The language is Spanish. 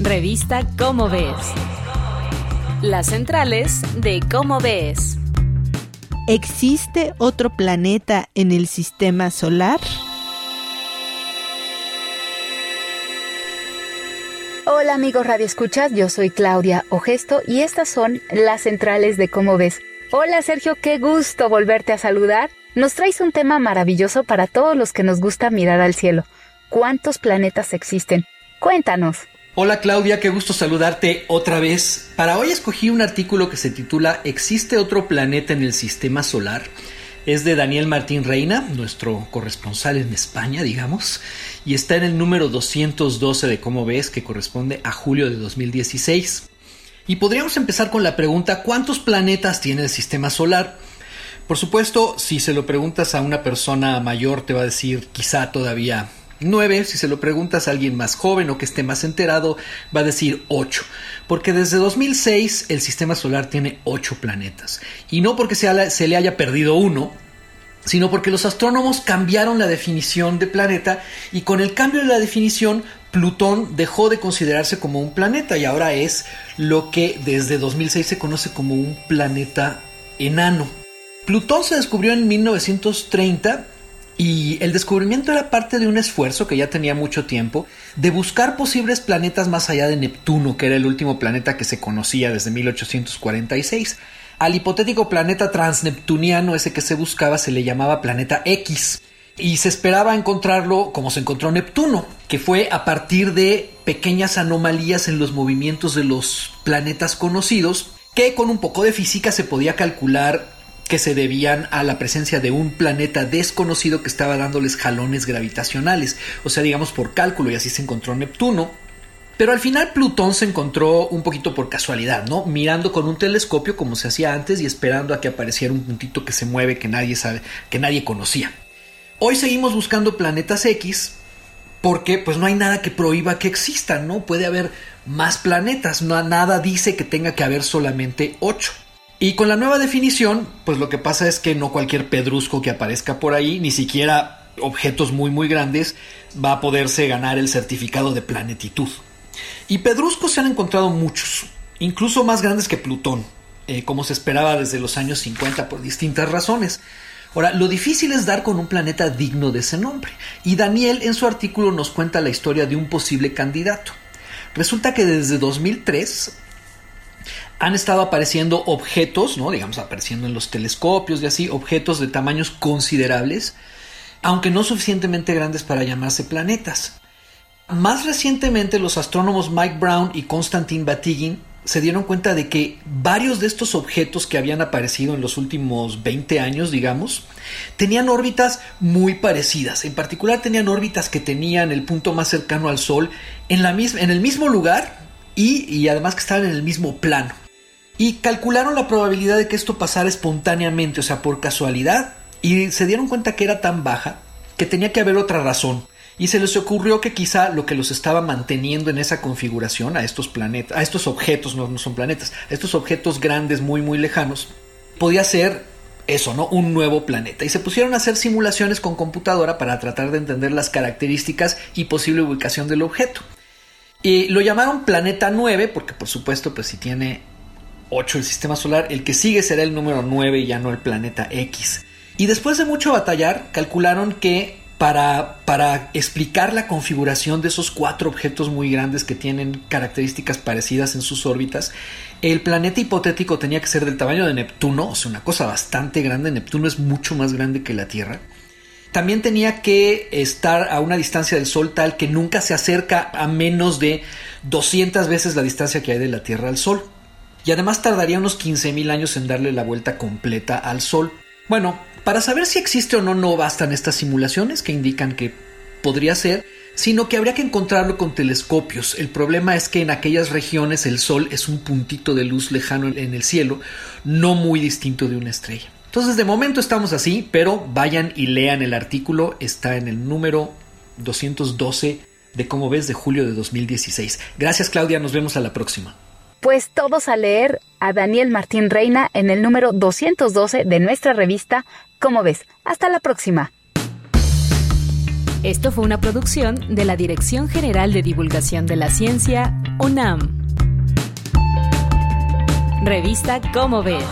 Revista Cómo Ves. Las centrales de Cómo Ves. ¿Existe otro planeta en el sistema solar? Hola amigos Radio Escuchas, yo soy Claudia Ogesto y estas son las centrales de Cómo Ves. Hola Sergio, qué gusto volverte a saludar. Nos traes un tema maravilloso para todos los que nos gusta mirar al cielo. ¿Cuántos planetas existen? Cuéntanos. Hola Claudia, qué gusto saludarte otra vez. Para hoy escogí un artículo que se titula ¿Existe otro planeta en el sistema solar? Es de Daniel Martín Reina, nuestro corresponsal en España, digamos, y está en el número 212 de Cómo ves, que corresponde a julio de 2016. Y podríamos empezar con la pregunta ¿cuántos planetas tiene el sistema solar? Por supuesto, si se lo preguntas a una persona mayor, te va a decir quizá todavía 9, si se lo preguntas a alguien más joven o que esté más enterado, va a decir 8. Porque desde 2006 el sistema solar tiene 8 planetas. Y no porque se, se le haya perdido uno, sino porque los astrónomos cambiaron la definición de planeta y con el cambio de la definición Plutón dejó de considerarse como un planeta y ahora es lo que desde 2006 se conoce como un planeta enano. Plutón se descubrió en 1930 y el descubrimiento era parte de un esfuerzo que ya tenía mucho tiempo de buscar posibles planetas más allá de Neptuno, que era el último planeta que se conocía desde 1846. Al hipotético planeta transneptuniano ese que se buscaba se le llamaba planeta X y se esperaba encontrarlo como se encontró Neptuno, que fue a partir de pequeñas anomalías en los movimientos de los planetas conocidos, que con un poco de física se podía calcular que se debían a la presencia de un planeta desconocido que estaba dándoles jalones gravitacionales, o sea, digamos por cálculo, y así se encontró Neptuno. Pero al final Plutón se encontró un poquito por casualidad, ¿no? Mirando con un telescopio como se hacía antes y esperando a que apareciera un puntito que se mueve que nadie sabe, que nadie conocía. Hoy seguimos buscando planetas X porque pues no hay nada que prohíba que existan, ¿no? Puede haber más planetas, no, nada dice que tenga que haber solamente 8. Y con la nueva definición, pues lo que pasa es que no cualquier pedrusco que aparezca por ahí, ni siquiera objetos muy muy grandes, va a poderse ganar el certificado de planetitud. Y pedruscos se han encontrado muchos, incluso más grandes que Plutón, eh, como se esperaba desde los años 50 por distintas razones. Ahora, lo difícil es dar con un planeta digno de ese nombre, y Daniel en su artículo nos cuenta la historia de un posible candidato. Resulta que desde 2003 han estado apareciendo objetos, ¿no? digamos, apareciendo en los telescopios y así, objetos de tamaños considerables, aunque no suficientemente grandes para llamarse planetas. Más recientemente, los astrónomos Mike Brown y Konstantin Batygin se dieron cuenta de que varios de estos objetos que habían aparecido en los últimos 20 años, digamos, tenían órbitas muy parecidas. En particular, tenían órbitas que tenían el punto más cercano al Sol en, la en el mismo lugar y, y además que estaban en el mismo plano. Y calcularon la probabilidad de que esto pasara espontáneamente, o sea, por casualidad, y se dieron cuenta que era tan baja que tenía que haber otra razón y se les ocurrió que quizá lo que los estaba manteniendo en esa configuración a estos planetas, a estos objetos, no, no son planetas, a estos objetos grandes muy muy lejanos, podía ser eso, ¿no? Un nuevo planeta. Y se pusieron a hacer simulaciones con computadora para tratar de entender las características y posible ubicación del objeto. Y lo llamaron Planeta 9 porque por supuesto pues si tiene 8 el sistema solar, el que sigue será el número 9 y ya no el planeta X. Y después de mucho batallar, calcularon que para, para, explicar la configuración de esos cuatro objetos muy grandes que tienen características parecidas en sus órbitas, el planeta hipotético tenía que ser del tamaño de Neptuno, o sea, una cosa bastante grande. Neptuno es mucho más grande que la Tierra. También tenía que estar a una distancia del Sol tal que nunca se acerca a menos de 200 veces la distancia que hay de la Tierra al Sol. Y además tardaría unos 15.000 años en darle la vuelta completa al Sol. Bueno, para saber si existe o no no bastan estas simulaciones que indican que podría ser, sino que habría que encontrarlo con telescopios. El problema es que en aquellas regiones el Sol es un puntito de luz lejano en el cielo, no muy distinto de una estrella. Entonces de momento estamos así, pero vayan y lean el artículo, está en el número 212 de cómo ves de julio de 2016. Gracias Claudia, nos vemos a la próxima pues todos a leer a Daniel Martín Reina en el número 212 de nuestra revista Como ves? Hasta la próxima. Esto fue una producción de la Dirección General de Divulgación de la Ciencia, UNAM. Revista Cómo ves.